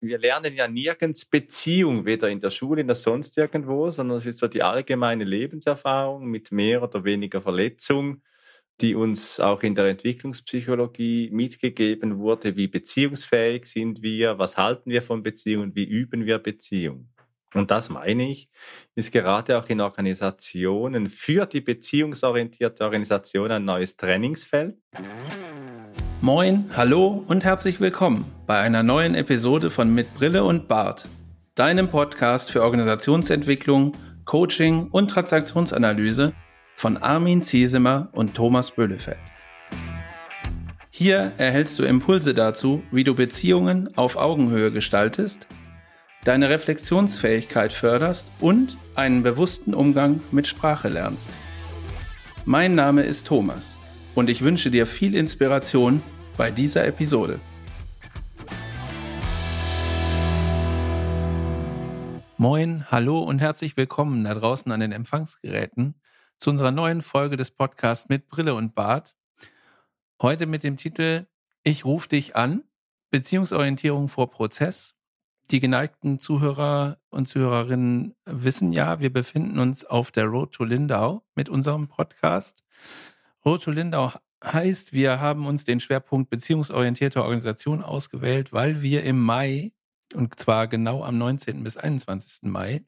wir lernen ja nirgends Beziehung, weder in der Schule noch sonst irgendwo, sondern es ist so die allgemeine Lebenserfahrung mit mehr oder weniger Verletzung, die uns auch in der Entwicklungspsychologie mitgegeben wurde. Wie beziehungsfähig sind wir? Was halten wir von Beziehungen? Wie üben wir Beziehung? Und das meine ich, ist gerade auch in Organisationen für die beziehungsorientierte Organisation ein neues Trainingsfeld. Moin, hallo und herzlich willkommen bei einer neuen Episode von Mit Brille und Bart, deinem Podcast für Organisationsentwicklung, Coaching und Transaktionsanalyse von Armin Ziesemer und Thomas Böhlefeld. Hier erhältst du Impulse dazu, wie du Beziehungen auf Augenhöhe gestaltest, deine Reflexionsfähigkeit förderst und einen bewussten Umgang mit Sprache lernst. Mein Name ist Thomas und ich wünsche dir viel Inspiration bei dieser Episode. Moin, hallo und herzlich willkommen da draußen an den Empfangsgeräten zu unserer neuen Folge des Podcasts mit Brille und Bart. Heute mit dem Titel Ich rufe dich an, Beziehungsorientierung vor Prozess. Die geneigten Zuhörer und Zuhörerinnen wissen ja, wir befinden uns auf der Road to Lindau mit unserem Podcast. Road to Lindau heißt, wir haben uns den Schwerpunkt beziehungsorientierte Organisation ausgewählt, weil wir im Mai, und zwar genau am 19. bis 21. Mai,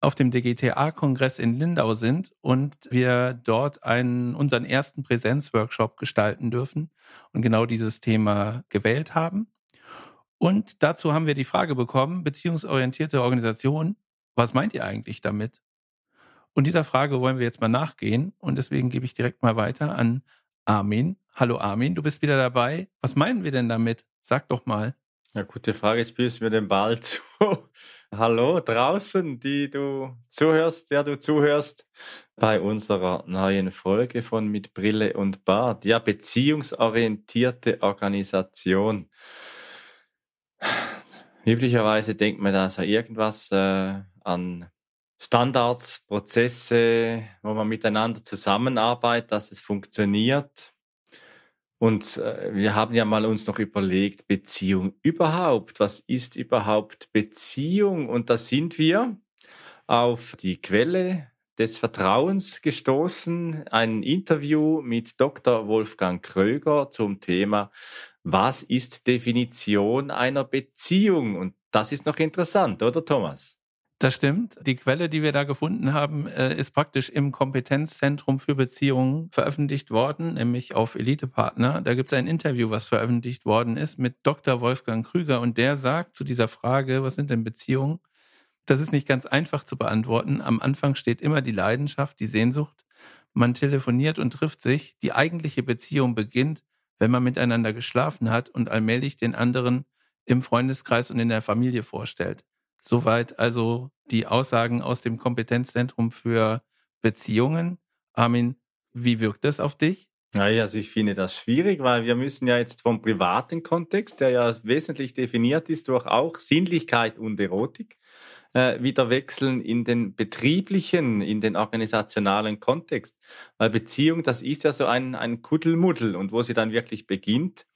auf dem DGTA-Kongress in Lindau sind und wir dort einen, unseren ersten Präsenzworkshop gestalten dürfen und genau dieses Thema gewählt haben. Und dazu haben wir die Frage bekommen, beziehungsorientierte Organisation, was meint ihr eigentlich damit? Und dieser Frage wollen wir jetzt mal nachgehen und deswegen gebe ich direkt mal weiter an Armin. Hallo Armin, du bist wieder dabei. Was meinen wir denn damit? Sag doch mal. Ja, gute Frage. Jetzt spielst du mir den Ball zu. Hallo draußen, die du zuhörst, der du zuhörst bei unserer neuen Folge von Mit Brille und Bart. Ja, beziehungsorientierte Organisation. Üblicherweise denkt man da so irgendwas äh, an Standards, Prozesse, wo man miteinander zusammenarbeitet, dass es funktioniert. Und äh, wir haben ja mal uns noch überlegt, Beziehung überhaupt, was ist überhaupt Beziehung? Und da sind wir auf die Quelle des Vertrauens gestoßen, ein Interview mit Dr. Wolfgang Kröger zum Thema, was ist Definition einer Beziehung? Und das ist noch interessant, oder Thomas? Das stimmt. Die Quelle, die wir da gefunden haben, äh, ist praktisch im Kompetenzzentrum für Beziehungen veröffentlicht worden, nämlich auf Elitepartner. Da gibt es ein Interview, was veröffentlicht worden ist mit Dr. Wolfgang Krüger und der sagt zu dieser Frage, was sind denn Beziehungen? Das ist nicht ganz einfach zu beantworten. Am Anfang steht immer die Leidenschaft, die Sehnsucht. Man telefoniert und trifft sich. Die eigentliche Beziehung beginnt, wenn man miteinander geschlafen hat und allmählich den anderen im Freundeskreis und in der Familie vorstellt. Soweit also die Aussagen aus dem Kompetenzzentrum für Beziehungen. Armin, wie wirkt das auf dich? Naja, also ich finde das schwierig, weil wir müssen ja jetzt vom privaten Kontext, der ja wesentlich definiert ist durch auch Sinnlichkeit und Erotik, äh, wieder wechseln in den betrieblichen, in den organisationalen Kontext. Weil Beziehung, das ist ja so ein, ein Kuddelmuddel und wo sie dann wirklich beginnt,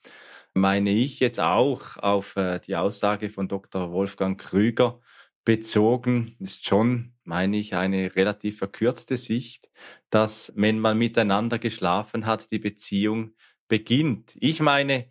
meine ich jetzt auch auf äh, die Aussage von Dr. Wolfgang Krüger bezogen, ist schon, meine ich, eine relativ verkürzte Sicht, dass wenn man miteinander geschlafen hat, die Beziehung beginnt. Ich meine,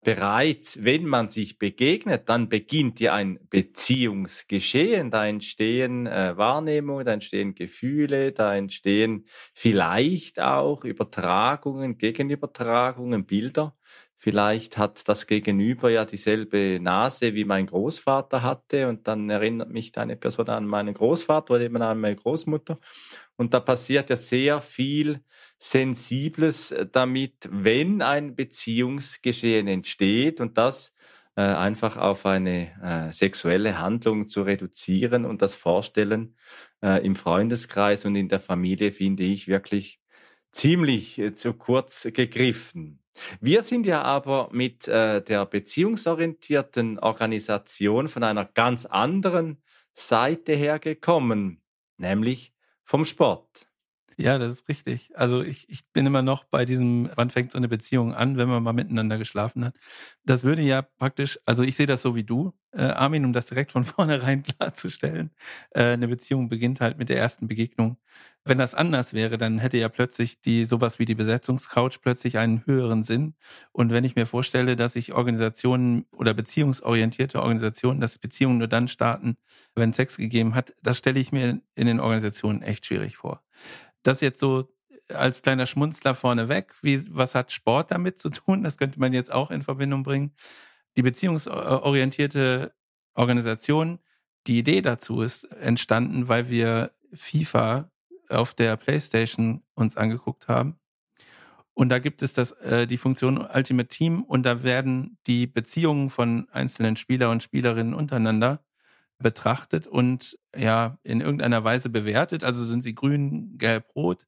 bereits wenn man sich begegnet, dann beginnt ja ein Beziehungsgeschehen. Da entstehen äh, Wahrnehmungen, da entstehen Gefühle, da entstehen vielleicht auch Übertragungen, Gegenübertragungen, Bilder. Vielleicht hat das Gegenüber ja dieselbe Nase wie mein Großvater hatte und dann erinnert mich eine Person an meinen Großvater oder eben an meine Großmutter. Und da passiert ja sehr viel Sensibles damit, wenn ein Beziehungsgeschehen entsteht und das äh, einfach auf eine äh, sexuelle Handlung zu reduzieren und das Vorstellen äh, im Freundeskreis und in der Familie finde ich wirklich ziemlich äh, zu kurz gegriffen. Wir sind ja aber mit äh, der beziehungsorientierten Organisation von einer ganz anderen Seite her gekommen, nämlich vom Sport. Ja, das ist richtig. Also ich, ich bin immer noch bei diesem, wann fängt so eine Beziehung an, wenn man mal miteinander geschlafen hat. Das würde ja praktisch, also ich sehe das so wie du, äh, Armin, um das direkt von vornherein klarzustellen. Äh, eine Beziehung beginnt halt mit der ersten Begegnung. Wenn das anders wäre, dann hätte ja plötzlich die sowas wie die Besetzungscouch plötzlich einen höheren Sinn. Und wenn ich mir vorstelle, dass ich Organisationen oder beziehungsorientierte Organisationen, dass Beziehungen nur dann starten, wenn Sex gegeben hat, das stelle ich mir in den Organisationen echt schwierig vor das jetzt so als kleiner Schmunzler vorneweg. Wie, was hat Sport damit zu tun? Das könnte man jetzt auch in Verbindung bringen. Die beziehungsorientierte Organisation, die Idee dazu ist entstanden, weil wir FIFA auf der PlayStation uns angeguckt haben. Und da gibt es das, äh, die Funktion Ultimate Team und da werden die Beziehungen von einzelnen Spieler und Spielerinnen untereinander betrachtet und ja in irgendeiner Weise bewertet. Also sind sie grün, gelb, rot.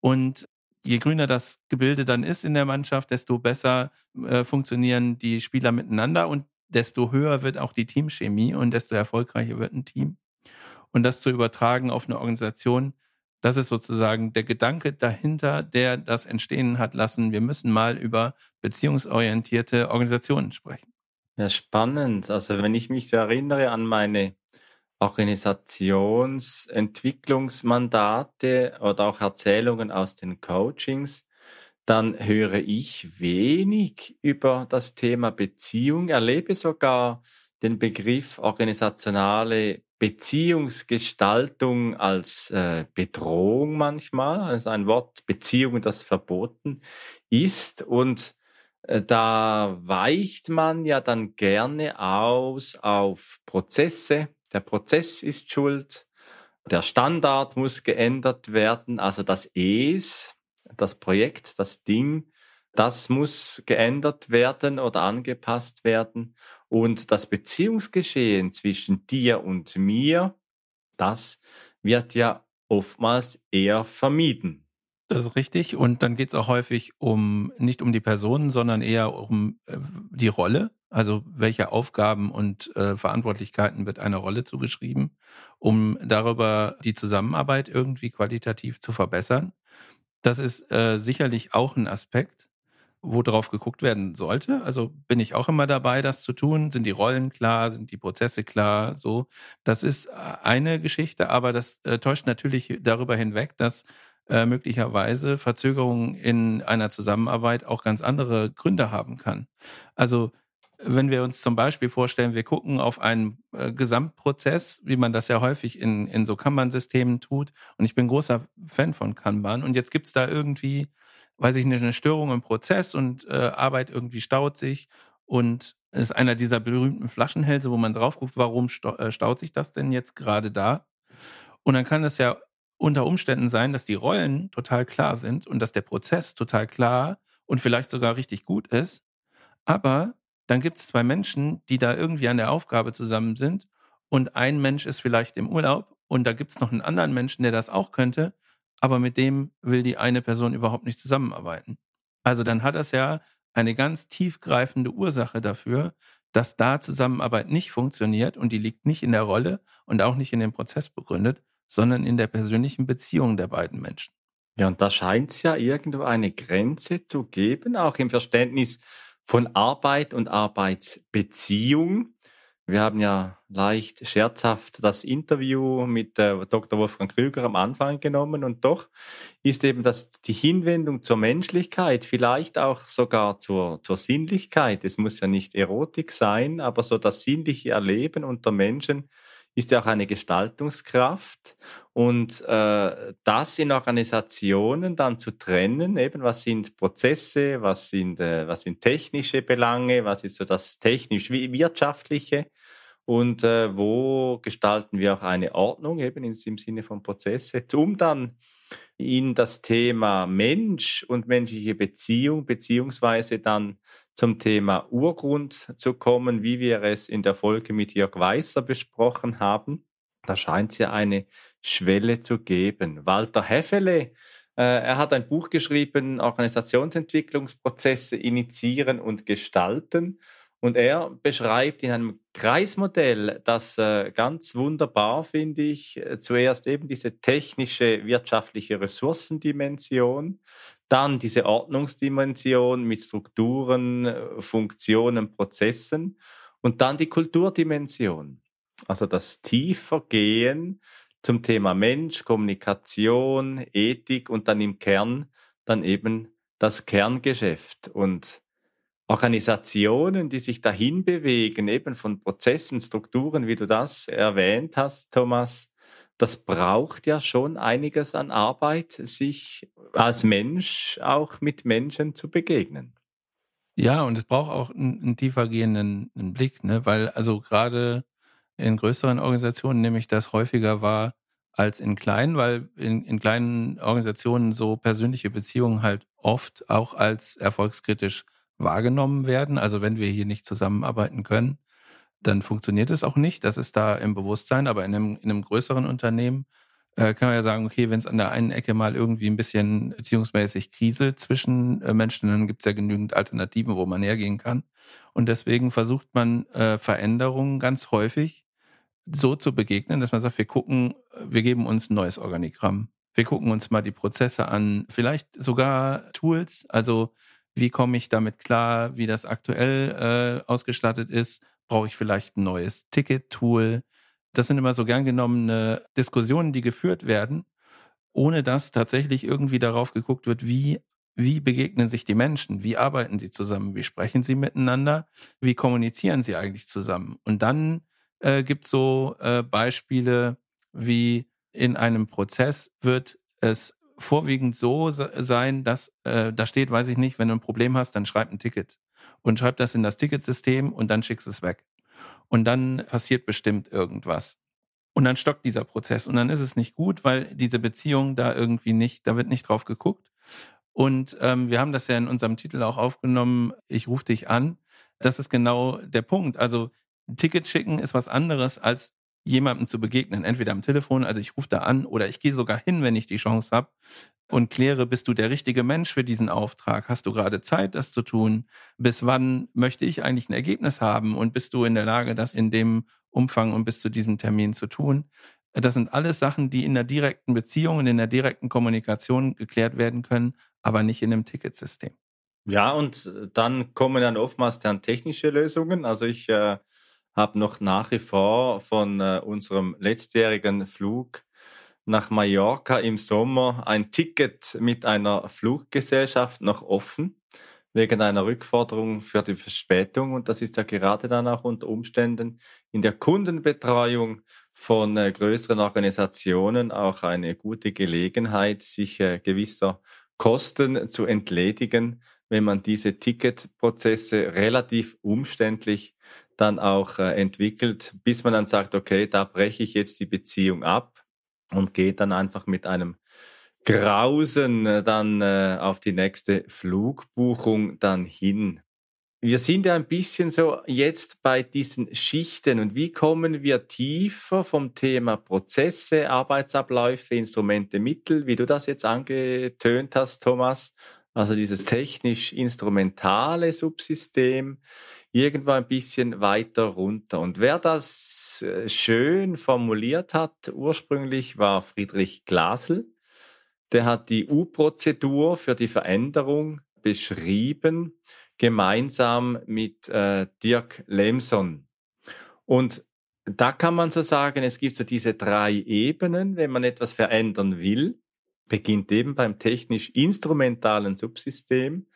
Und je grüner das Gebilde dann ist in der Mannschaft, desto besser äh, funktionieren die Spieler miteinander und desto höher wird auch die Teamchemie und desto erfolgreicher wird ein Team. Und das zu übertragen auf eine Organisation, das ist sozusagen der Gedanke dahinter, der das entstehen hat lassen. Wir müssen mal über beziehungsorientierte Organisationen sprechen. Ja, spannend. Also wenn ich mich so erinnere an meine Organisationsentwicklungsmandate oder auch Erzählungen aus den Coachings, dann höre ich wenig über das Thema Beziehung, erlebe sogar den Begriff organisationale Beziehungsgestaltung als äh, Bedrohung manchmal, also ein Wort Beziehung, das verboten ist und da weicht man ja dann gerne aus auf Prozesse. Der Prozess ist schuld. Der Standard muss geändert werden. Also das Es, das Projekt, das Ding, das muss geändert werden oder angepasst werden. Und das Beziehungsgeschehen zwischen dir und mir, das wird ja oftmals eher vermieden. Das ist richtig. Und dann geht es auch häufig um nicht um die Personen, sondern eher um äh, die Rolle. Also welche Aufgaben und äh, Verantwortlichkeiten wird einer Rolle zugeschrieben, um darüber die Zusammenarbeit irgendwie qualitativ zu verbessern. Das ist äh, sicherlich auch ein Aspekt, wo drauf geguckt werden sollte. Also bin ich auch immer dabei, das zu tun. Sind die Rollen klar? Sind die Prozesse klar? So, das ist äh, eine Geschichte, aber das äh, täuscht natürlich darüber hinweg, dass äh, möglicherweise Verzögerungen in einer Zusammenarbeit auch ganz andere Gründe haben kann. Also wenn wir uns zum Beispiel vorstellen, wir gucken auf einen äh, Gesamtprozess, wie man das ja häufig in, in so Kanban-Systemen tut, und ich bin großer Fan von Kanban, und jetzt gibt's da irgendwie, weiß ich nicht, eine Störung im Prozess und äh, Arbeit irgendwie staut sich und ist einer dieser berühmten Flaschenhälse, wo man drauf guckt, warum äh, staut sich das denn jetzt gerade da? Und dann kann es ja unter Umständen sein, dass die Rollen total klar sind und dass der Prozess total klar und vielleicht sogar richtig gut ist. Aber dann gibt es zwei Menschen, die da irgendwie an der Aufgabe zusammen sind und ein Mensch ist vielleicht im Urlaub und da gibt es noch einen anderen Menschen, der das auch könnte, aber mit dem will die eine Person überhaupt nicht zusammenarbeiten. Also dann hat das ja eine ganz tiefgreifende Ursache dafür, dass da Zusammenarbeit nicht funktioniert und die liegt nicht in der Rolle und auch nicht in dem Prozess begründet, sondern in der persönlichen Beziehung der beiden Menschen. Ja, und da scheint es ja irgendwo eine Grenze zu geben, auch im Verständnis von Arbeit und Arbeitsbeziehung. Wir haben ja leicht scherzhaft das Interview mit äh, Dr. Wolfgang Krüger am Anfang genommen und doch ist eben das, die Hinwendung zur Menschlichkeit, vielleicht auch sogar zur, zur Sinnlichkeit. Es muss ja nicht Erotik sein, aber so das sinnliche Erleben unter Menschen ist ja auch eine Gestaltungskraft. Und äh, das in Organisationen dann zu trennen, eben was sind Prozesse, was sind, äh, was sind technische Belange, was ist so das technisch-wirtschaftliche und äh, wo gestalten wir auch eine Ordnung eben im Sinne von Prozesse, um dann in das Thema Mensch und menschliche Beziehung beziehungsweise dann zum Thema Urgrund zu kommen, wie wir es in der Folge mit Jörg Weißer besprochen haben. Da scheint es ja eine Schwelle zu geben. Walter Heffele, äh, er hat ein Buch geschrieben, Organisationsentwicklungsprozesse initiieren und gestalten. Und er beschreibt in einem Kreismodell das äh, ganz wunderbar, finde ich, äh, zuerst eben diese technische, wirtschaftliche Ressourcendimension, dann diese Ordnungsdimension mit Strukturen, äh, Funktionen, Prozessen und dann die Kulturdimension. Also das Tiefergehen zum Thema Mensch, Kommunikation, Ethik und dann im Kern dann eben das Kerngeschäft. Und Organisationen, die sich dahin bewegen, eben von Prozessen, Strukturen, wie du das erwähnt hast, Thomas, das braucht ja schon einiges an Arbeit, sich als Mensch auch mit Menschen zu begegnen. Ja, und es braucht auch einen, einen tiefergehenden einen Blick, ne? weil also gerade in größeren Organisationen nehme ich das häufiger wahr als in kleinen, weil in, in kleinen Organisationen so persönliche Beziehungen halt oft auch als erfolgskritisch wahrgenommen werden. Also wenn wir hier nicht zusammenarbeiten können, dann funktioniert es auch nicht. Das ist da im Bewusstsein. Aber in einem, in einem größeren Unternehmen äh, kann man ja sagen, okay, wenn es an der einen Ecke mal irgendwie ein bisschen beziehungsmäßig kriselt zwischen äh, Menschen, dann gibt es ja genügend Alternativen, wo man hergehen kann. Und deswegen versucht man äh, Veränderungen ganz häufig so zu begegnen, dass man sagt, wir gucken, wir geben uns ein neues Organigramm. Wir gucken uns mal die Prozesse an, vielleicht sogar Tools, also wie komme ich damit klar, wie das aktuell äh, ausgestattet ist? Brauche ich vielleicht ein neues Ticket-Tool? Das sind immer so gern genommene Diskussionen, die geführt werden, ohne dass tatsächlich irgendwie darauf geguckt wird, wie, wie begegnen sich die Menschen? Wie arbeiten sie zusammen? Wie sprechen sie miteinander? Wie kommunizieren sie eigentlich zusammen? Und dann äh, gibt es so äh, Beispiele wie in einem Prozess wird es vorwiegend so sein, dass äh, da steht, weiß ich nicht, wenn du ein Problem hast, dann schreib ein Ticket und schreib das in das Ticketsystem und dann schickst es weg. Und dann passiert bestimmt irgendwas. Und dann stockt dieser Prozess und dann ist es nicht gut, weil diese Beziehung da irgendwie nicht, da wird nicht drauf geguckt. Und ähm, wir haben das ja in unserem Titel auch aufgenommen, ich rufe dich an. Das ist genau der Punkt. Also Ticket schicken ist was anderes als jemandem zu begegnen, entweder am Telefon, also ich rufe da an oder ich gehe sogar hin, wenn ich die Chance habe und kläre, bist du der richtige Mensch für diesen Auftrag? Hast du gerade Zeit, das zu tun? Bis wann möchte ich eigentlich ein Ergebnis haben und bist du in der Lage, das in dem Umfang und bis zu diesem Termin zu tun? Das sind alles Sachen, die in der direkten Beziehung und in der direkten Kommunikation geklärt werden können, aber nicht in einem Ticketsystem. Ja, und dann kommen dann oftmals dann technische Lösungen. Also ich äh, habe noch nach wie vor von äh, unserem letztjährigen Flug nach Mallorca im Sommer ein Ticket mit einer Fluggesellschaft noch offen wegen einer Rückforderung für die Verspätung. Und das ist ja gerade dann auch unter Umständen in der Kundenbetreuung von äh, größeren Organisationen auch eine gute Gelegenheit, sich äh, gewisser Kosten zu entledigen, wenn man diese Ticketprozesse relativ umständlich dann auch äh, entwickelt, bis man dann sagt, okay, da breche ich jetzt die Beziehung ab und gehe dann einfach mit einem Grausen äh, dann äh, auf die nächste Flugbuchung dann hin. Wir sind ja ein bisschen so jetzt bei diesen Schichten und wie kommen wir tiefer vom Thema Prozesse, Arbeitsabläufe, Instrumente, Mittel, wie du das jetzt angetönt hast, Thomas, also dieses technisch-instrumentale Subsystem, irgendwo ein bisschen weiter runter. Und wer das äh, schön formuliert hat, ursprünglich war Friedrich Glasel. Der hat die U-Prozedur für die Veränderung beschrieben, gemeinsam mit äh, Dirk Lemson. Und da kann man so sagen, es gibt so diese drei Ebenen, wenn man etwas verändern will beginnt eben beim technisch-instrumentalen Subsystem.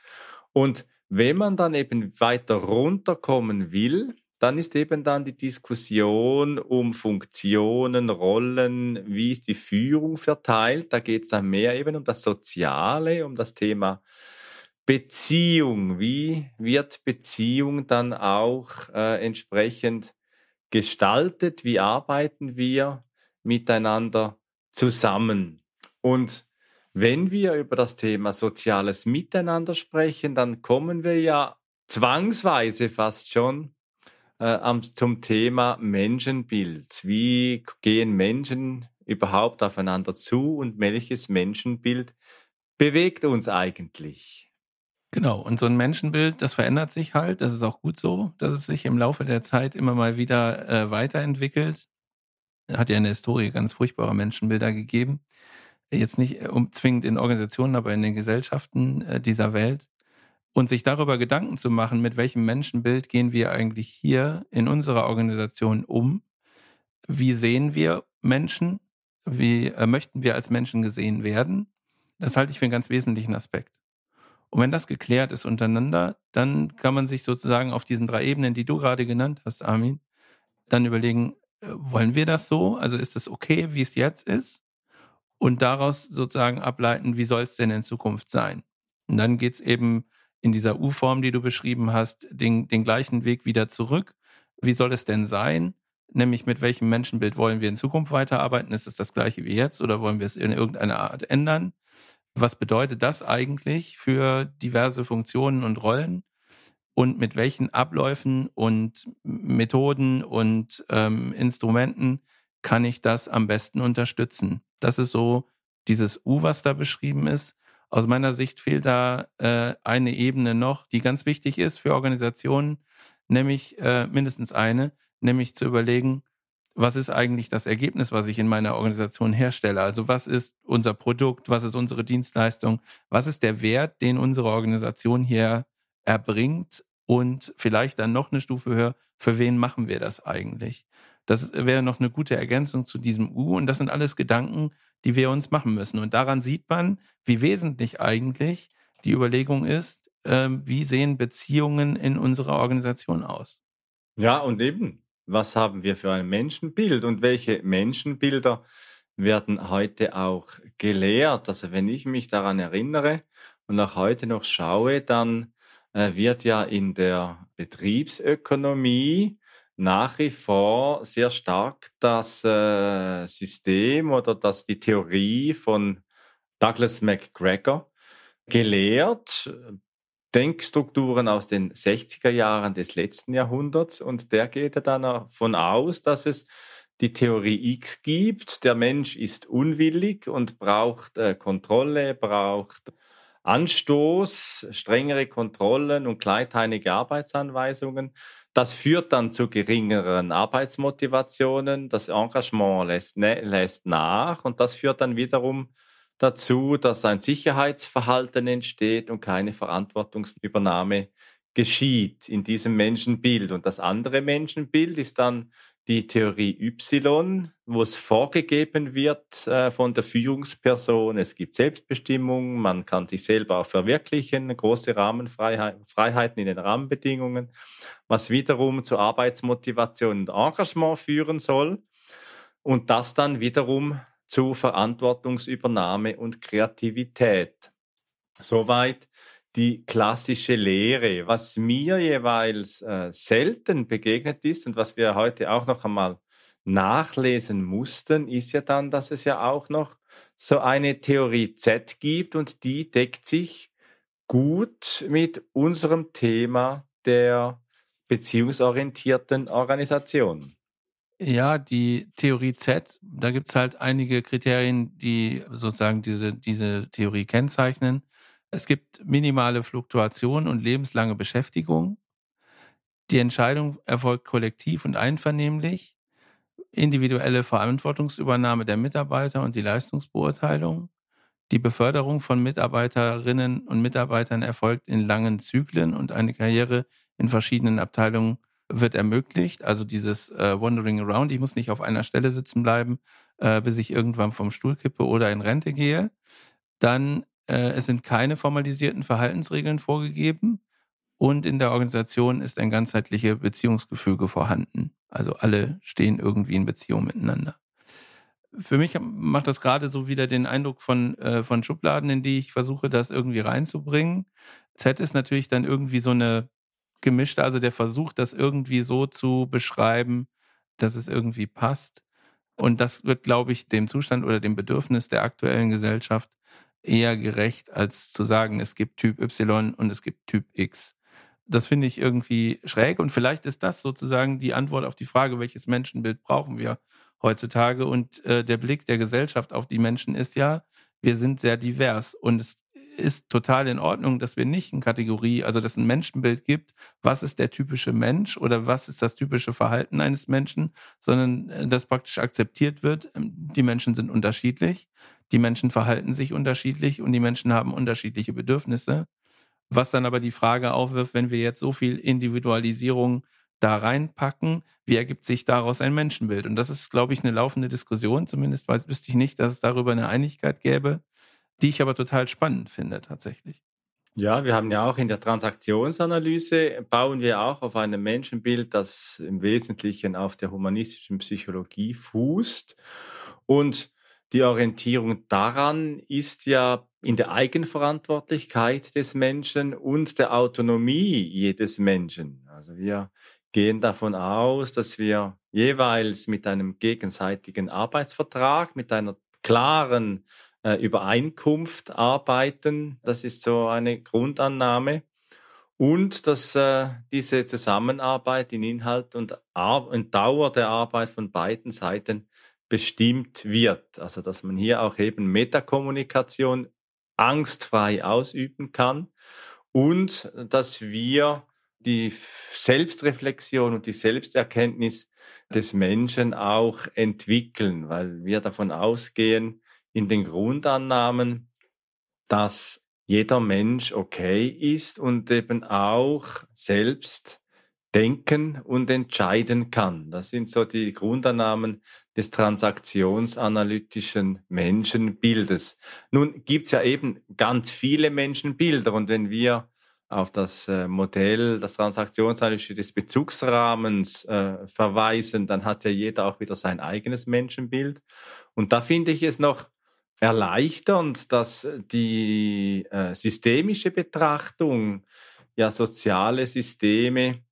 Und wenn man dann eben weiter runterkommen will, dann ist eben dann die Diskussion um Funktionen, Rollen, wie ist die Führung verteilt. Da geht es dann mehr eben um das Soziale, um das Thema Beziehung. Wie wird Beziehung dann auch äh, entsprechend gestaltet? Wie arbeiten wir miteinander zusammen? Und wenn wir über das Thema soziales Miteinander sprechen, dann kommen wir ja zwangsweise fast schon äh, zum Thema Menschenbild. Wie gehen Menschen überhaupt aufeinander zu und welches Menschenbild bewegt uns eigentlich? Genau, und so ein Menschenbild, das verändert sich halt. Das ist auch gut so, dass es sich im Laufe der Zeit immer mal wieder äh, weiterentwickelt. Hat ja in der Historie ganz furchtbare Menschenbilder gegeben. Jetzt nicht zwingend in Organisationen, aber in den Gesellschaften äh, dieser Welt. Und sich darüber Gedanken zu machen, mit welchem Menschenbild gehen wir eigentlich hier in unserer Organisation um? Wie sehen wir Menschen? Wie äh, möchten wir als Menschen gesehen werden? Das halte ich für einen ganz wesentlichen Aspekt. Und wenn das geklärt ist untereinander, dann kann man sich sozusagen auf diesen drei Ebenen, die du gerade genannt hast, Armin, dann überlegen, äh, wollen wir das so? Also ist es okay, wie es jetzt ist? Und daraus sozusagen ableiten, wie soll es denn in Zukunft sein? Und dann geht's eben in dieser U-Form, die du beschrieben hast, den, den gleichen Weg wieder zurück. Wie soll es denn sein? Nämlich mit welchem Menschenbild wollen wir in Zukunft weiterarbeiten? Ist es das gleiche wie jetzt oder wollen wir es in irgendeiner Art ändern? was bedeutet das eigentlich für diverse Funktionen und Rollen und mit welchen Abläufen und Methoden und ähm, Instrumenten kann ich das am besten unterstützen. Das ist so dieses U, was da beschrieben ist. Aus meiner Sicht fehlt da äh, eine Ebene noch, die ganz wichtig ist für Organisationen, nämlich äh, mindestens eine, nämlich zu überlegen, was ist eigentlich das Ergebnis, was ich in meiner Organisation herstelle? Also was ist unser Produkt, was ist unsere Dienstleistung, was ist der Wert, den unsere Organisation hier erbringt und vielleicht dann noch eine Stufe höher, für wen machen wir das eigentlich? Das wäre noch eine gute Ergänzung zu diesem U und das sind alles Gedanken, die wir uns machen müssen. Und daran sieht man, wie wesentlich eigentlich die Überlegung ist, äh, wie sehen Beziehungen in unserer Organisation aus? Ja, und eben, was haben wir für ein Menschenbild und welche Menschenbilder werden heute auch gelehrt. Also wenn ich mich daran erinnere und auch heute noch schaue, dann äh, wird ja in der Betriebsökonomie nach wie vor sehr stark das äh, System oder das die Theorie von Douglas McGregor gelehrt, Denkstrukturen aus den 60er Jahren des letzten Jahrhunderts und der geht dann davon aus, dass es die Theorie X gibt. Der Mensch ist unwillig und braucht äh, Kontrolle, braucht Anstoß, strengere Kontrollen und kleinteilige Arbeitsanweisungen. Das führt dann zu geringeren Arbeitsmotivationen. Das Engagement lässt, ne, lässt nach und das führt dann wiederum dazu, dass ein Sicherheitsverhalten entsteht und keine Verantwortungsübernahme geschieht in diesem Menschenbild. Und das andere Menschenbild ist dann die Theorie Y, wo es vorgegeben wird äh, von der Führungsperson. Es gibt Selbstbestimmung, man kann sich selber auch verwirklichen, große Rahmenfreiheiten in den Rahmenbedingungen, was wiederum zu Arbeitsmotivation und Engagement führen soll. Und das dann wiederum zu Verantwortungsübernahme und Kreativität. Soweit die klassische Lehre. Was mir jeweils äh, selten begegnet ist und was wir heute auch noch einmal nachlesen mussten, ist ja dann, dass es ja auch noch so eine Theorie Z gibt und die deckt sich gut mit unserem Thema der beziehungsorientierten Organisation. Ja, die Theorie Z, da gibt's halt einige Kriterien, die sozusagen diese, diese Theorie kennzeichnen. Es gibt minimale Fluktuation und lebenslange Beschäftigung. Die Entscheidung erfolgt kollektiv und einvernehmlich. Individuelle Verantwortungsübernahme der Mitarbeiter und die Leistungsbeurteilung. Die Beförderung von Mitarbeiterinnen und Mitarbeitern erfolgt in langen Zyklen und eine Karriere in verschiedenen Abteilungen wird ermöglicht. Also dieses äh, Wandering Around, ich muss nicht auf einer Stelle sitzen bleiben, äh, bis ich irgendwann vom Stuhl kippe oder in Rente gehe. Dann, äh, es sind keine formalisierten Verhaltensregeln vorgegeben. Und in der Organisation ist ein ganzheitliches Beziehungsgefüge vorhanden. Also alle stehen irgendwie in Beziehung miteinander. Für mich macht das gerade so wieder den Eindruck von, äh, von Schubladen, in die ich versuche, das irgendwie reinzubringen. Z ist natürlich dann irgendwie so eine gemischt, also der versucht, das irgendwie so zu beschreiben, dass es irgendwie passt. Und das wird, glaube ich, dem Zustand oder dem Bedürfnis der aktuellen Gesellschaft eher gerecht, als zu sagen, es gibt Typ Y und es gibt Typ X. Das finde ich irgendwie schräg und vielleicht ist das sozusagen die Antwort auf die Frage, welches Menschenbild brauchen wir heutzutage. Und äh, der Blick der Gesellschaft auf die Menschen ist ja, wir sind sehr divers und es ist total in Ordnung, dass wir nicht eine Kategorie, also dass ein Menschenbild gibt, was ist der typische Mensch oder was ist das typische Verhalten eines Menschen, sondern äh, dass praktisch akzeptiert wird, ähm, die Menschen sind unterschiedlich, die Menschen verhalten sich unterschiedlich und die Menschen haben unterschiedliche Bedürfnisse. Was dann aber die Frage aufwirft, wenn wir jetzt so viel Individualisierung da reinpacken, wie ergibt sich daraus ein Menschenbild? Und das ist, glaube ich, eine laufende Diskussion. Zumindest weiß, wüsste ich nicht, dass es darüber eine Einigkeit gäbe, die ich aber total spannend finde tatsächlich. Ja, wir haben ja auch in der Transaktionsanalyse, bauen wir auch auf einem Menschenbild, das im Wesentlichen auf der humanistischen Psychologie fußt. Und die Orientierung daran ist ja in der Eigenverantwortlichkeit des Menschen und der Autonomie jedes Menschen. Also wir gehen davon aus, dass wir jeweils mit einem gegenseitigen Arbeitsvertrag, mit einer klaren äh, Übereinkunft arbeiten. Das ist so eine Grundannahme. Und dass äh, diese Zusammenarbeit in Inhalt und, und Dauer der Arbeit von beiden Seiten bestimmt wird. Also dass man hier auch eben Metakommunikation angstfrei ausüben kann und dass wir die Selbstreflexion und die Selbsterkenntnis des Menschen auch entwickeln, weil wir davon ausgehen, in den Grundannahmen, dass jeder Mensch okay ist und eben auch selbst denken und entscheiden kann. Das sind so die Grundannahmen des transaktionsanalytischen Menschenbildes. Nun gibt es ja eben ganz viele Menschenbilder und wenn wir auf das äh, Modell, das Transaktionsanalytische des Bezugsrahmens äh, verweisen, dann hat ja jeder auch wieder sein eigenes Menschenbild. Und da finde ich es noch erleichternd, dass die äh, systemische Betrachtung, ja soziale Systeme,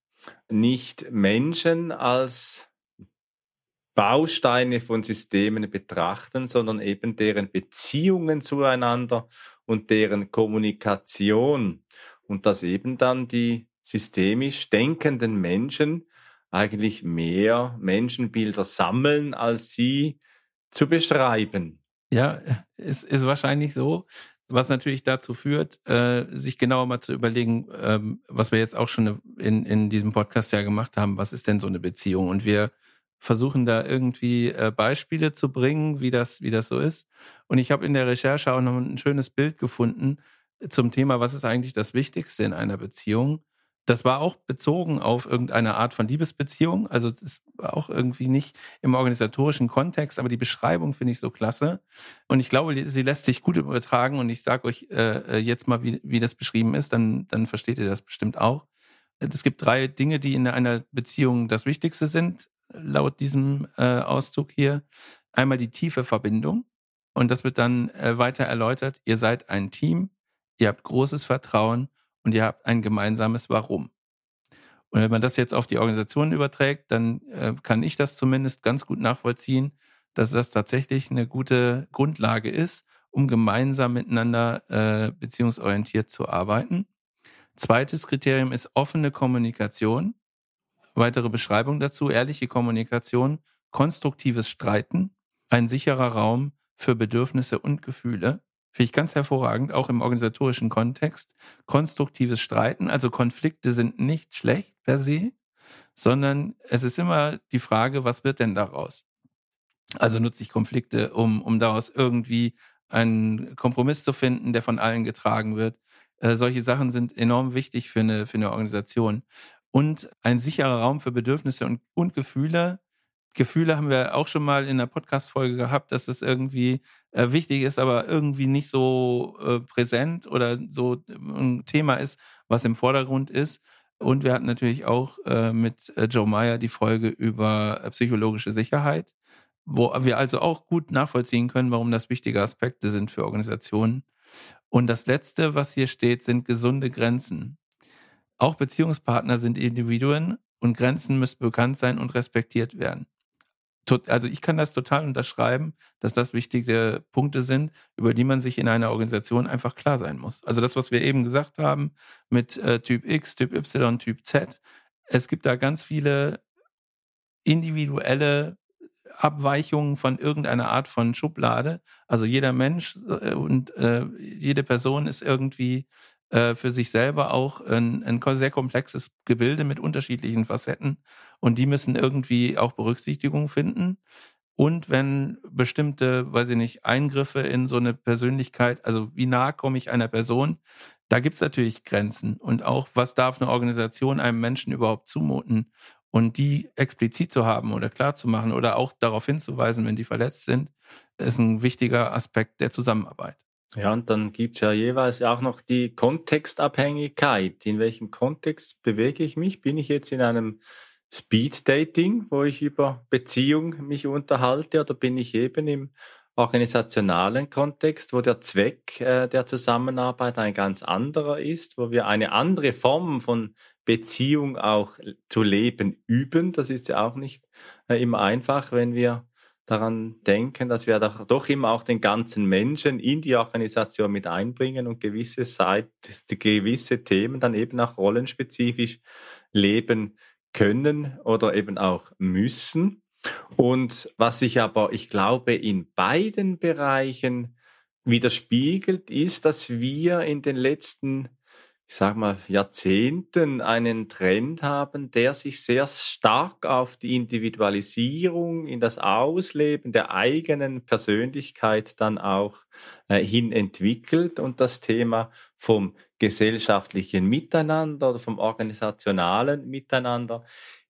nicht Menschen als Bausteine von Systemen betrachten, sondern eben deren Beziehungen zueinander und deren Kommunikation und dass eben dann die systemisch denkenden Menschen eigentlich mehr Menschenbilder sammeln, als sie zu beschreiben. Ja, es ist wahrscheinlich so, was natürlich dazu führt, äh, sich genauer mal zu überlegen, ähm, was wir jetzt auch schon in, in diesem Podcast ja gemacht haben, was ist denn so eine Beziehung? Und wir versuchen da irgendwie äh, Beispiele zu bringen, wie das, wie das so ist. Und ich habe in der Recherche auch noch ein schönes Bild gefunden zum Thema, was ist eigentlich das Wichtigste in einer Beziehung. Das war auch bezogen auf irgendeine Art von Liebesbeziehung. Also das war auch irgendwie nicht im organisatorischen Kontext, aber die Beschreibung finde ich so klasse. Und ich glaube, sie lässt sich gut übertragen. Und ich sage euch äh, äh, jetzt mal, wie, wie das beschrieben ist, dann, dann versteht ihr das bestimmt auch. Es gibt drei Dinge, die in einer Beziehung das Wichtigste sind, laut diesem äh, Auszug hier. Einmal die tiefe Verbindung. Und das wird dann äh, weiter erläutert. Ihr seid ein Team, ihr habt großes Vertrauen und ihr habt ein gemeinsames Warum. Und wenn man das jetzt auf die Organisation überträgt, dann äh, kann ich das zumindest ganz gut nachvollziehen, dass das tatsächlich eine gute Grundlage ist, um gemeinsam miteinander äh, beziehungsorientiert zu arbeiten. Zweites Kriterium ist offene Kommunikation. Weitere Beschreibung dazu, ehrliche Kommunikation, konstruktives Streiten, ein sicherer Raum für Bedürfnisse und Gefühle. Finde ich ganz hervorragend, auch im organisatorischen Kontext. Konstruktives Streiten, also Konflikte sind nicht schlecht per se, sondern es ist immer die Frage, was wird denn daraus? Also nutze ich Konflikte, um, um daraus irgendwie einen Kompromiss zu finden, der von allen getragen wird. Äh, solche Sachen sind enorm wichtig für eine, für eine Organisation. Und ein sicherer Raum für Bedürfnisse und, und Gefühle Gefühle haben wir auch schon mal in der Podcast-Folge gehabt, dass das irgendwie äh, wichtig ist, aber irgendwie nicht so äh, präsent oder so ein Thema ist, was im Vordergrund ist. Und wir hatten natürlich auch äh, mit äh, Joe Meyer die Folge über äh, psychologische Sicherheit, wo wir also auch gut nachvollziehen können, warum das wichtige Aspekte sind für Organisationen. Und das Letzte, was hier steht, sind gesunde Grenzen. Auch Beziehungspartner sind Individuen und Grenzen müssen bekannt sein und respektiert werden also ich kann das total unterschreiben, dass das wichtige Punkte sind, über die man sich in einer Organisation einfach klar sein muss. Also das, was wir eben gesagt haben mit äh, Typ X, Typ Y, Typ Z. Es gibt da ganz viele individuelle Abweichungen von irgendeiner Art von Schublade. Also jeder Mensch äh, und äh, jede Person ist irgendwie äh, für sich selber auch ein, ein sehr komplexes Gebilde mit unterschiedlichen Facetten und die müssen irgendwie auch Berücksichtigung finden. Und wenn bestimmte, weiß ich nicht, Eingriffe in so eine Persönlichkeit, also wie nah komme ich einer Person, da gibt's natürlich Grenzen. Und auch, was darf eine Organisation einem Menschen überhaupt zumuten? Und die explizit zu haben oder klar zu machen oder auch darauf hinzuweisen, wenn die verletzt sind, ist ein wichtiger Aspekt der Zusammenarbeit. Ja, und dann gibt's ja jeweils auch noch die Kontextabhängigkeit. In welchem Kontext bewege ich mich? Bin ich jetzt in einem Speed Dating, wo ich über Beziehung mich unterhalte, oder bin ich eben im organisationalen Kontext, wo der Zweck äh, der Zusammenarbeit ein ganz anderer ist, wo wir eine andere Form von Beziehung auch zu leben üben. Das ist ja auch nicht äh, immer einfach, wenn wir daran denken, dass wir doch, immer auch den ganzen Menschen in die Organisation mit einbringen und gewisse Seite, gewisse Themen dann eben auch rollenspezifisch leben können oder eben auch müssen. Und was sich aber, ich glaube, in beiden Bereichen widerspiegelt, ist, dass wir in den letzten ich sag mal, Jahrzehnten einen Trend haben, der sich sehr stark auf die Individualisierung, in das Ausleben der eigenen Persönlichkeit dann auch äh, hin entwickelt. Und das Thema vom gesellschaftlichen Miteinander oder vom organisationalen Miteinander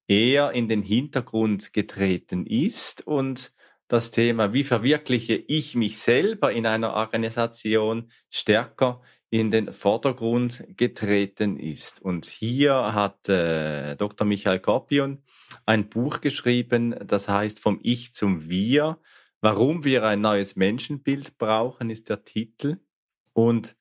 eher in den Hintergrund getreten ist. Und das Thema, wie verwirkliche ich mich selber in einer Organisation stärker in den Vordergrund getreten ist. Und hier hat äh, Dr. Michael Korpion ein Buch geschrieben, das heißt Vom Ich zum Wir. Warum wir ein neues Menschenbild brauchen, ist der Titel. Und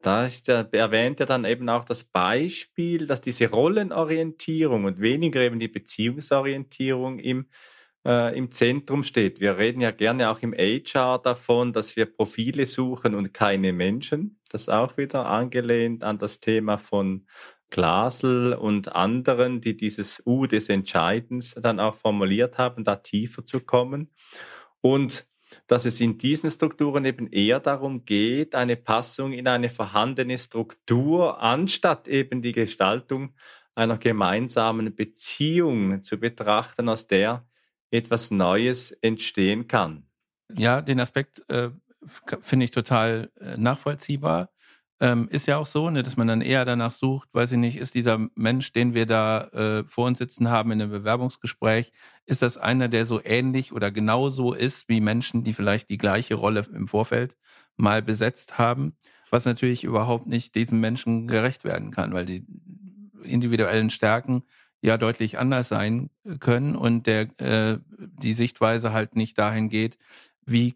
da ist er, erwähnt er dann eben auch das Beispiel, dass diese Rollenorientierung und weniger eben die Beziehungsorientierung im äh, im Zentrum steht. Wir reden ja gerne auch im HR davon, dass wir Profile suchen und keine Menschen. Das auch wieder angelehnt an das Thema von Glasel und anderen, die dieses U des Entscheidens dann auch formuliert haben, da tiefer zu kommen. Und dass es in diesen Strukturen eben eher darum geht, eine Passung in eine vorhandene Struktur, anstatt eben die Gestaltung einer gemeinsamen Beziehung zu betrachten, aus der etwas Neues entstehen kann. Ja, den Aspekt äh, finde ich total äh, nachvollziehbar. Ähm, ist ja auch so, ne, dass man dann eher danach sucht, weiß ich nicht, ist dieser Mensch, den wir da äh, vor uns sitzen haben in einem Bewerbungsgespräch, ist das einer, der so ähnlich oder genauso ist wie Menschen, die vielleicht die gleiche Rolle im Vorfeld mal besetzt haben, was natürlich überhaupt nicht diesem Menschen gerecht werden kann, weil die individuellen Stärken ja deutlich anders sein können und der äh, die Sichtweise halt nicht dahin geht, wie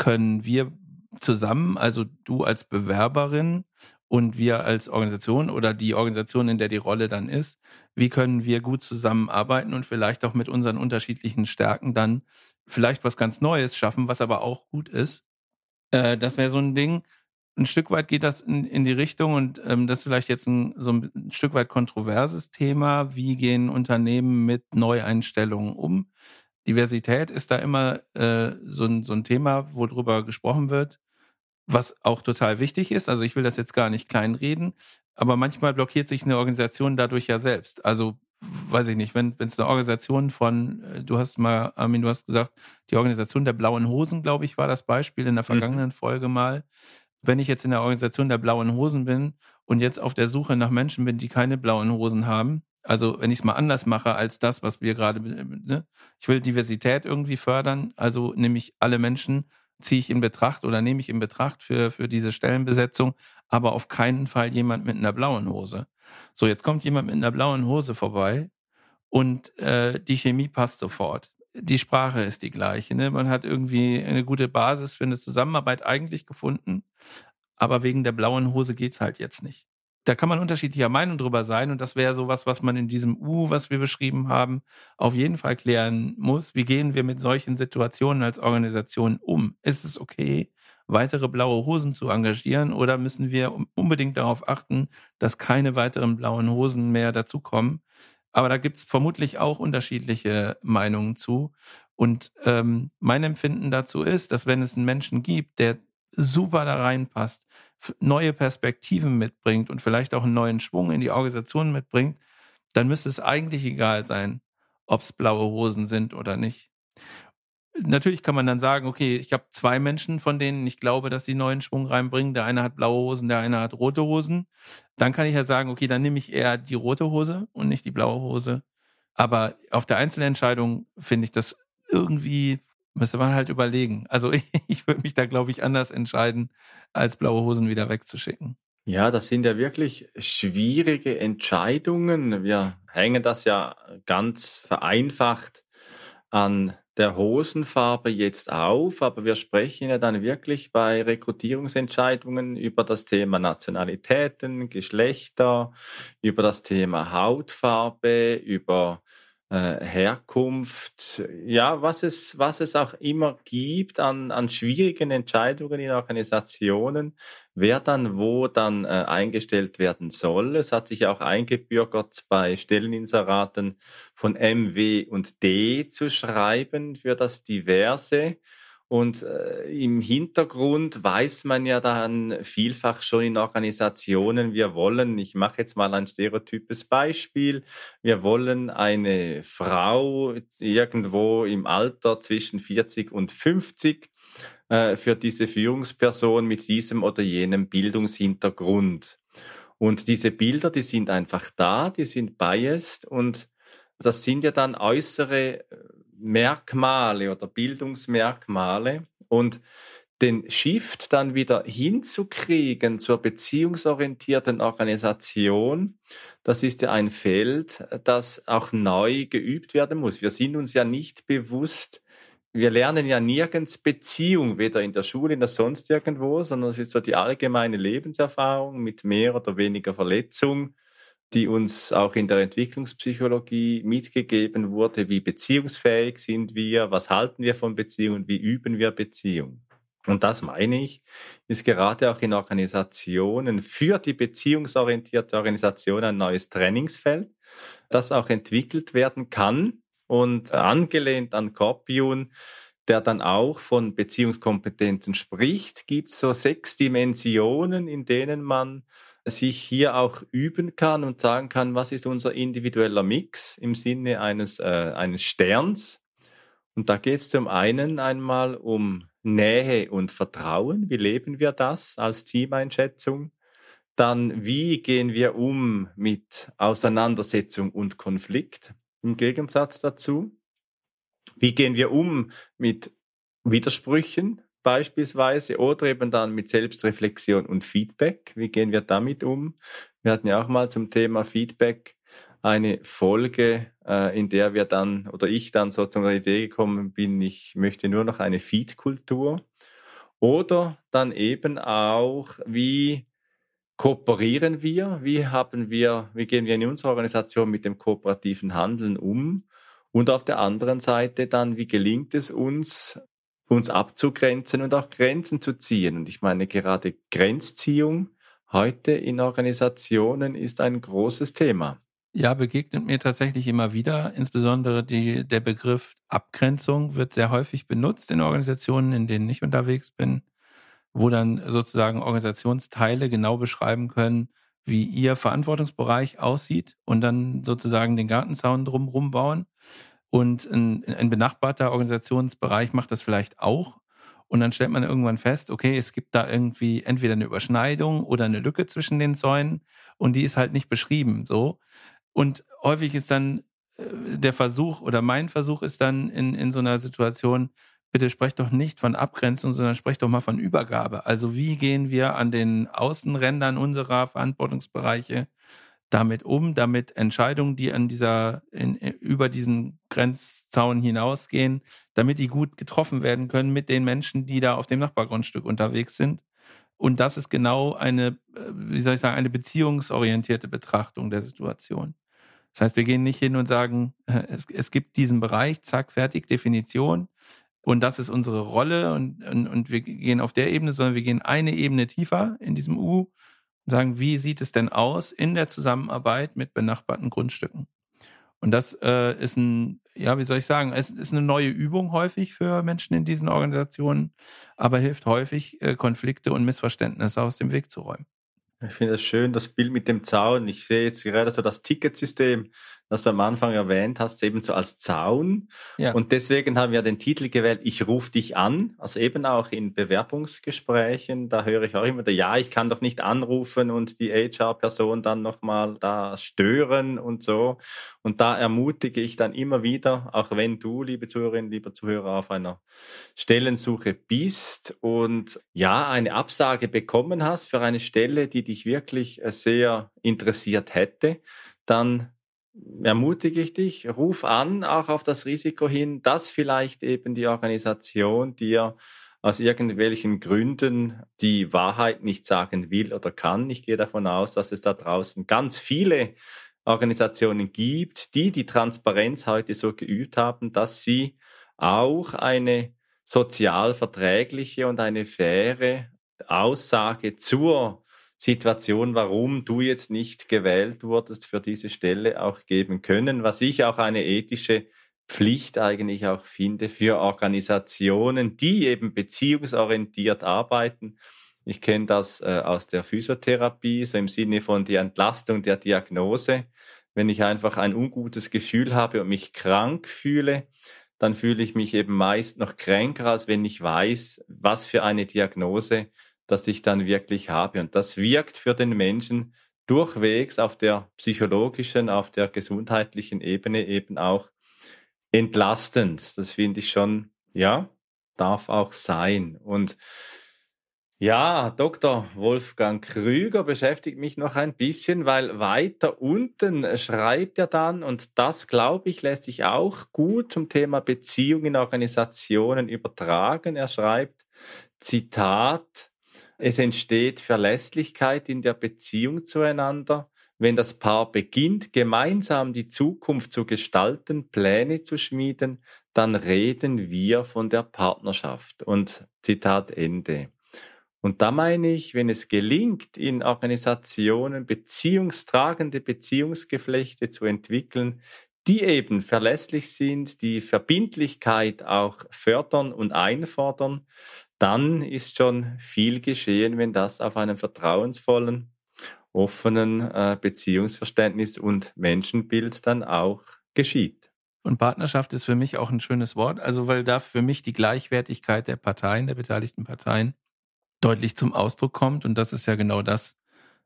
können wir zusammen, also du als Bewerberin und wir als Organisation oder die Organisation, in der die Rolle dann ist, wie können wir gut zusammenarbeiten und vielleicht auch mit unseren unterschiedlichen Stärken dann vielleicht was ganz Neues schaffen, was aber auch gut ist. Äh, das wäre so ein Ding ein Stück weit geht das in, in die Richtung und ähm, das ist vielleicht jetzt ein, so ein Stück weit kontroverses Thema. Wie gehen Unternehmen mit Neueinstellungen um? Diversität ist da immer äh, so, ein, so ein Thema, wo drüber gesprochen wird, was auch total wichtig ist. Also ich will das jetzt gar nicht kleinreden, aber manchmal blockiert sich eine Organisation dadurch ja selbst. Also weiß ich nicht, wenn es eine Organisation von, äh, du hast mal, Armin, du hast gesagt, die Organisation der blauen Hosen, glaube ich, war das Beispiel in der mhm. vergangenen mhm. Folge mal wenn ich jetzt in der Organisation der blauen Hosen bin und jetzt auf der Suche nach Menschen bin, die keine blauen Hosen haben, also wenn ich es mal anders mache als das, was wir gerade, ne? ich will Diversität irgendwie fördern, also nehme ich alle Menschen, ziehe ich in Betracht oder nehme ich in Betracht für, für diese Stellenbesetzung, aber auf keinen Fall jemand mit einer blauen Hose. So, jetzt kommt jemand mit einer blauen Hose vorbei und äh, die Chemie passt sofort die Sprache ist die gleiche. Ne? Man hat irgendwie eine gute Basis für eine Zusammenarbeit eigentlich gefunden, aber wegen der blauen Hose geht's halt jetzt nicht. Da kann man unterschiedlicher Meinung drüber sein und das wäre sowas, was man in diesem U, was wir beschrieben haben, auf jeden Fall klären muss. Wie gehen wir mit solchen Situationen als Organisation um? Ist es okay, weitere blaue Hosen zu engagieren oder müssen wir unbedingt darauf achten, dass keine weiteren blauen Hosen mehr dazukommen? Aber da gibt's vermutlich auch unterschiedliche Meinungen zu. Und ähm, mein Empfinden dazu ist, dass wenn es einen Menschen gibt, der super da reinpasst, neue Perspektiven mitbringt und vielleicht auch einen neuen Schwung in die Organisation mitbringt, dann müsste es eigentlich egal sein, ob es blaue Hosen sind oder nicht. Natürlich kann man dann sagen, okay, ich habe zwei Menschen, von denen ich glaube, dass sie neuen Schwung reinbringen. Der eine hat blaue Hosen, der eine hat rote Hosen. Dann kann ich ja sagen, okay, dann nehme ich eher die rote Hose und nicht die blaue Hose. Aber auf der Einzelentscheidung finde ich das irgendwie Müsste man halt überlegen. Also ich, ich würde mich da, glaube ich, anders entscheiden, als blaue Hosen wieder wegzuschicken. Ja, das sind ja wirklich schwierige Entscheidungen. Wir hängen das ja ganz vereinfacht an der Hosenfarbe jetzt auf, aber wir sprechen ja dann wirklich bei Rekrutierungsentscheidungen über das Thema Nationalitäten, Geschlechter, über das Thema Hautfarbe, über äh, Herkunft, ja, was es, was es auch immer gibt an, an schwierigen Entscheidungen in Organisationen, wer dann wo dann äh, eingestellt werden soll. Es hat sich auch eingebürgert, bei Stelleninseraten von MW und D zu schreiben für das Diverse. Und äh, im Hintergrund weiß man ja dann vielfach schon in Organisationen, wir wollen, ich mache jetzt mal ein stereotypes Beispiel, wir wollen eine Frau irgendwo im Alter zwischen 40 und 50 äh, für diese Führungsperson mit diesem oder jenem Bildungshintergrund. Und diese Bilder, die sind einfach da, die sind biased und das sind ja dann äußere Merkmale oder Bildungsmerkmale und den Shift dann wieder hinzukriegen zur beziehungsorientierten Organisation, das ist ja ein Feld, das auch neu geübt werden muss. Wir sind uns ja nicht bewusst, wir lernen ja nirgends Beziehung, weder in der Schule noch sonst irgendwo, sondern es ist so die allgemeine Lebenserfahrung mit mehr oder weniger Verletzung, die uns auch in der Entwicklungspsychologie mitgegeben wurde, wie beziehungsfähig sind wir, was halten wir von Beziehungen, wie üben wir Beziehung. Und das meine ich, ist gerade auch in Organisationen für die beziehungsorientierte Organisation ein neues Trainingsfeld, das auch entwickelt werden kann und angelehnt an Corpion, der dann auch von Beziehungskompetenzen spricht, gibt es so sechs Dimensionen, in denen man sich hier auch üben kann und sagen kann, was ist unser individueller Mix im Sinne eines, äh, eines Sterns. Und da geht es zum einen einmal um Nähe und Vertrauen. Wie leben wir das als Teameinschätzung? Dann, wie gehen wir um mit Auseinandersetzung und Konflikt im Gegensatz dazu? Wie gehen wir um mit Widersprüchen, beispielsweise oder eben dann mit Selbstreflexion und Feedback. Wie gehen wir damit um? Wir hatten ja auch mal zum Thema Feedback eine Folge, äh, in der wir dann oder ich dann so zur Idee gekommen bin, ich möchte nur noch eine Feed-Kultur. Oder dann eben auch, wie kooperieren wir? Wie haben wir, wie gehen wir in unserer Organisation mit dem kooperativen Handeln um? Und auf der anderen Seite dann, wie gelingt es uns, uns abzugrenzen und auch Grenzen zu ziehen. Und ich meine, gerade Grenzziehung heute in Organisationen ist ein großes Thema. Ja, begegnet mir tatsächlich immer wieder. Insbesondere die, der Begriff Abgrenzung wird sehr häufig benutzt in Organisationen, in denen ich unterwegs bin, wo dann sozusagen Organisationsteile genau beschreiben können, wie ihr Verantwortungsbereich aussieht und dann sozusagen den Gartenzaun drumherum bauen. Und ein, ein benachbarter Organisationsbereich macht das vielleicht auch. Und dann stellt man irgendwann fest, okay, es gibt da irgendwie entweder eine Überschneidung oder eine Lücke zwischen den Zäunen und die ist halt nicht beschrieben, so. Und häufig ist dann äh, der Versuch oder mein Versuch ist dann in, in so einer Situation, bitte sprecht doch nicht von Abgrenzung, sondern sprecht doch mal von Übergabe. Also wie gehen wir an den Außenrändern unserer Verantwortungsbereiche damit um, damit Entscheidungen, die an dieser, in, über diesen Grenzzaun hinausgehen, damit die gut getroffen werden können mit den Menschen, die da auf dem Nachbargrundstück unterwegs sind. Und das ist genau eine, äh, wie soll ich sagen, eine beziehungsorientierte Betrachtung der Situation. Das heißt, wir gehen nicht hin und sagen, äh, es, es gibt diesen Bereich, zack, fertig, Definition. Und das ist unsere Rolle und, und, und wir gehen auf der Ebene, sondern wir gehen eine Ebene tiefer in diesem U sagen, wie sieht es denn aus in der Zusammenarbeit mit benachbarten Grundstücken? Und das äh, ist ein, ja, wie soll ich sagen, es ist eine neue Übung häufig für Menschen in diesen Organisationen, aber hilft häufig, äh, Konflikte und Missverständnisse aus dem Weg zu räumen. Ich finde das schön, das Bild mit dem Zaun. Ich sehe jetzt gerade so das Ticketsystem, das du am Anfang erwähnt hast, eben so als Zaun. Ja. Und deswegen haben wir den Titel gewählt, ich rufe dich an. Also eben auch in Bewerbungsgesprächen, da höre ich auch immer, ja, ich kann doch nicht anrufen und die HR-Person dann nochmal da stören und so. Und da ermutige ich dann immer wieder, auch wenn du, liebe Zuhörerinnen, lieber Zuhörer, auf einer Stellensuche bist und ja, eine Absage bekommen hast für eine Stelle, die dich wirklich sehr interessiert hätte, dann ermutige ich dich, ruf an, auch auf das Risiko hin, dass vielleicht eben die Organisation dir aus irgendwelchen Gründen die Wahrheit nicht sagen will oder kann. Ich gehe davon aus, dass es da draußen ganz viele Organisationen gibt, die die Transparenz heute so geübt haben, dass sie auch eine sozial verträgliche und eine faire Aussage zur Situation, warum du jetzt nicht gewählt wurdest für diese Stelle auch geben können, was ich auch eine ethische Pflicht eigentlich auch finde für Organisationen, die eben beziehungsorientiert arbeiten. Ich kenne das äh, aus der Physiotherapie, so im Sinne von der Entlastung der Diagnose. Wenn ich einfach ein ungutes Gefühl habe und mich krank fühle, dann fühle ich mich eben meist noch kränker, als wenn ich weiß, was für eine Diagnose das ich dann wirklich habe. Und das wirkt für den Menschen durchwegs auf der psychologischen, auf der gesundheitlichen Ebene eben auch entlastend. Das finde ich schon, ja, darf auch sein. Und ja, Dr. Wolfgang Krüger beschäftigt mich noch ein bisschen, weil weiter unten schreibt er dann, und das glaube ich, lässt sich auch gut zum Thema Beziehungen in Organisationen übertragen. Er schreibt, Zitat, es entsteht Verlässlichkeit in der Beziehung zueinander, wenn das Paar beginnt, gemeinsam die Zukunft zu gestalten, Pläne zu schmieden, dann reden wir von der Partnerschaft. Und Zitat Ende. Und da meine ich, wenn es gelingt, in Organisationen beziehungstragende Beziehungsgeflechte zu entwickeln, die eben verlässlich sind, die Verbindlichkeit auch fördern und einfordern, dann ist schon viel geschehen, wenn das auf einem vertrauensvollen, offenen äh, Beziehungsverständnis und Menschenbild dann auch geschieht. Und Partnerschaft ist für mich auch ein schönes Wort, also weil da für mich die Gleichwertigkeit der Parteien, der beteiligten Parteien deutlich zum Ausdruck kommt. Und das ist ja genau das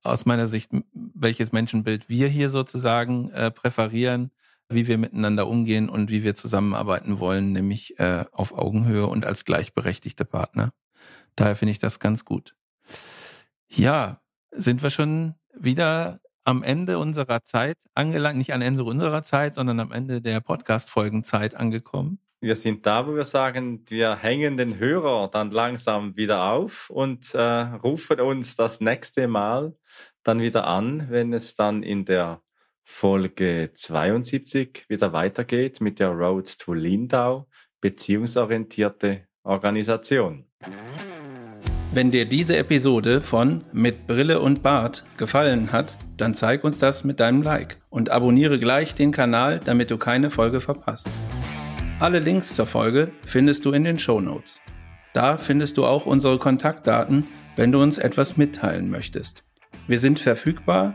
aus meiner Sicht, welches Menschenbild wir hier sozusagen äh, präferieren wie wir miteinander umgehen und wie wir zusammenarbeiten wollen, nämlich äh, auf Augenhöhe und als gleichberechtigte Partner. Daher finde ich das ganz gut. Ja, sind wir schon wieder am Ende unserer Zeit angelangt, nicht am Ende unserer Zeit, sondern am Ende der Podcast-Folgenzeit angekommen. Wir sind da, wo wir sagen, wir hängen den Hörer dann langsam wieder auf und äh, rufen uns das nächste Mal dann wieder an, wenn es dann in der Folge 72 wieder weitergeht mit der Road to Lindau, beziehungsorientierte Organisation. Wenn dir diese Episode von Mit Brille und Bart gefallen hat, dann zeig uns das mit deinem Like und abonniere gleich den Kanal, damit du keine Folge verpasst. Alle Links zur Folge findest du in den Show Notes. Da findest du auch unsere Kontaktdaten, wenn du uns etwas mitteilen möchtest. Wir sind verfügbar